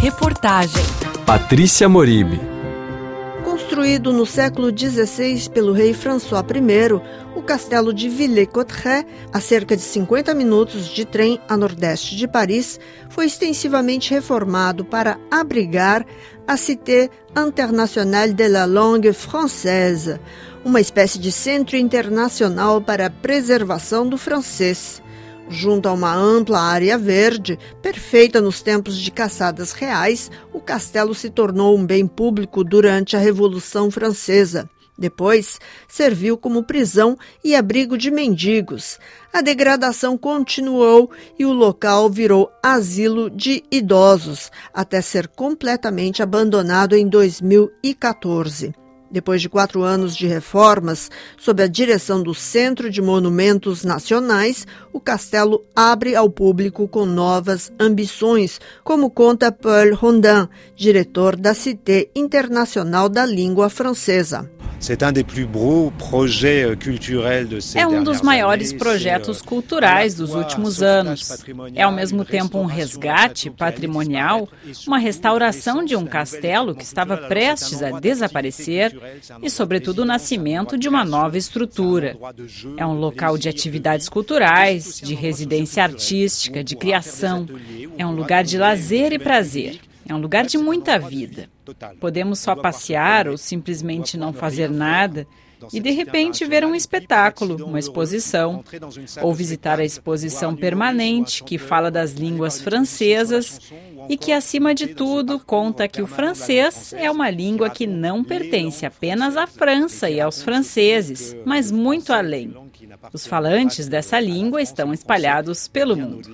Reportagem Patrícia Moribe. Construído no século XVI pelo rei François I, o castelo de Villers-Cotterêts, a cerca de 50 minutos de trem a nordeste de Paris, foi extensivamente reformado para abrigar a Cité Internationale de la Langue Française, uma espécie de centro internacional para a preservação do francês. Junto a uma ampla área verde, perfeita nos tempos de caçadas reais, o castelo se tornou um bem público durante a Revolução Francesa. Depois, serviu como prisão e abrigo de mendigos. A degradação continuou e o local virou asilo de idosos, até ser completamente abandonado em 2014. Depois de quatro anos de reformas, sob a direção do Centro de Monumentos Nacionais, o castelo abre ao público com novas ambições, como conta Paul Rondin, diretor da Cité Internacional da Língua Francesa. É um dos maiores projetos euh, culturais dos últimos anos. É ao mesmo tempo um resgate patrimonial, uma restauração de um castelo que estava prestes a desaparecer e, sobretudo, o nascimento de uma nova estrutura. É um local de atividades culturais, de residência artística, de criação. É um lugar de lazer e prazer. É um lugar de muita vida. Podemos só passear ou simplesmente não fazer nada e de repente ver um espetáculo, uma exposição, ou visitar a exposição permanente que fala das línguas francesas e que, acima de tudo, conta que o francês é uma língua que não pertence apenas à França e aos franceses, mas muito além. Os falantes dessa língua estão espalhados pelo mundo.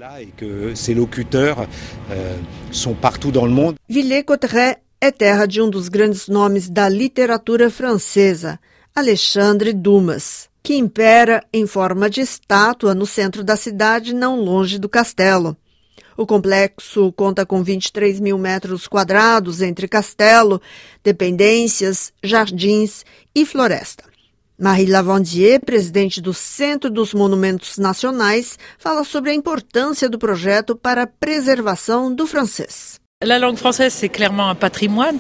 Villers-Cotterêts é terra de um dos grandes nomes da literatura francesa, Alexandre Dumas, que impera em forma de estátua no centro da cidade, não longe do castelo. O complexo conta com 23 mil metros quadrados entre castelo, dependências, jardins e floresta. Marie Lavandier, presidente do Centro dos Monumentos Nacionais, fala sobre a importância do projeto para a preservação do francês.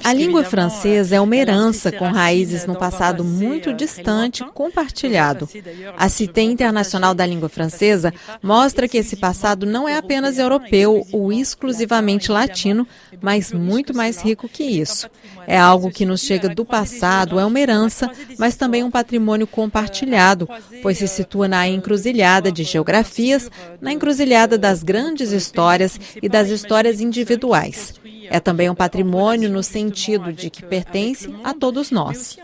A língua francesa é uma herança com raízes no passado muito distante, compartilhado. A Cité Internacional da Língua Francesa mostra que esse passado não é apenas europeu ou exclusivamente latino, mas muito mais rico que isso. É algo que nos chega do passado, é uma herança, mas também um patrimônio compartilhado, pois se situa na encruzilhada de geografias, na encruzilhada das grandes histórias e das histórias individuais. É também um patrimônio no sentido de que pertence a todos nós.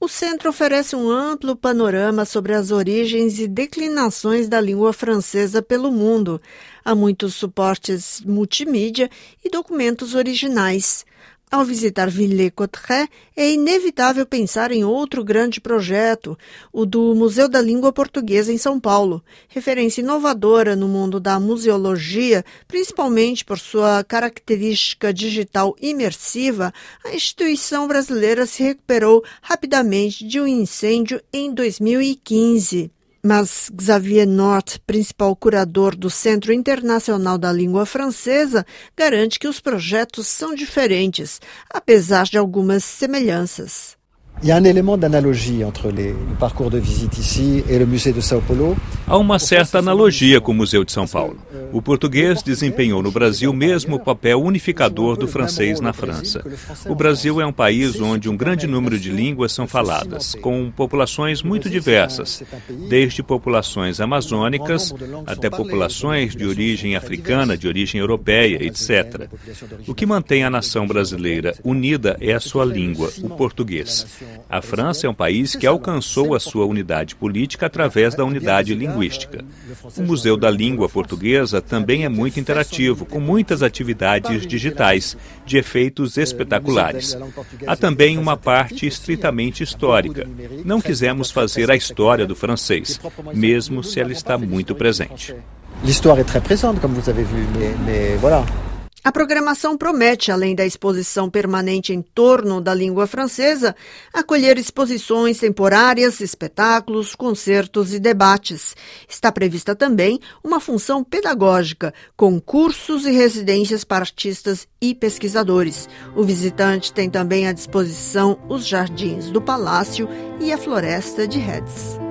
O centro oferece um amplo panorama sobre as origens e declinações da língua francesa pelo mundo. Há muitos suportes multimídia e documentos originais. Ao visitar Villers-Cotterêts, é inevitável pensar em outro grande projeto, o do Museu da Língua Portuguesa em São Paulo, referência inovadora no mundo da museologia, principalmente por sua característica digital imersiva. A instituição brasileira se recuperou rapidamente de um incêndio em 2015. Mas Xavier Nort, principal curador do Centro Internacional da Língua Francesa, garante que os projetos são diferentes, apesar de algumas semelhanças. Há uma certa analogia com o Museu de São Paulo. O português desempenhou no Brasil mesmo o papel unificador do francês na França. O Brasil é um país onde um grande número de línguas são faladas, com populações muito diversas, desde populações amazônicas até populações de origem africana, de origem europeia, etc. O que mantém a nação brasileira unida é a sua língua, o português. A França é um país que alcançou a sua unidade política através da unidade linguística. O Museu da Língua Portuguesa também é muito interativo, com muitas atividades digitais, de efeitos espetaculares. Há também uma parte estritamente histórica. Não quisemos fazer a história do francês, mesmo se ela está muito presente. L'histoire est très présente, comme vous avez vu, mais, mais voilà. A programação promete, além da exposição permanente em torno da língua francesa, acolher exposições temporárias, espetáculos, concertos e debates. Está prevista também uma função pedagógica, com cursos e residências para artistas e pesquisadores. O visitante tem também à disposição os jardins do palácio e a floresta de Reds.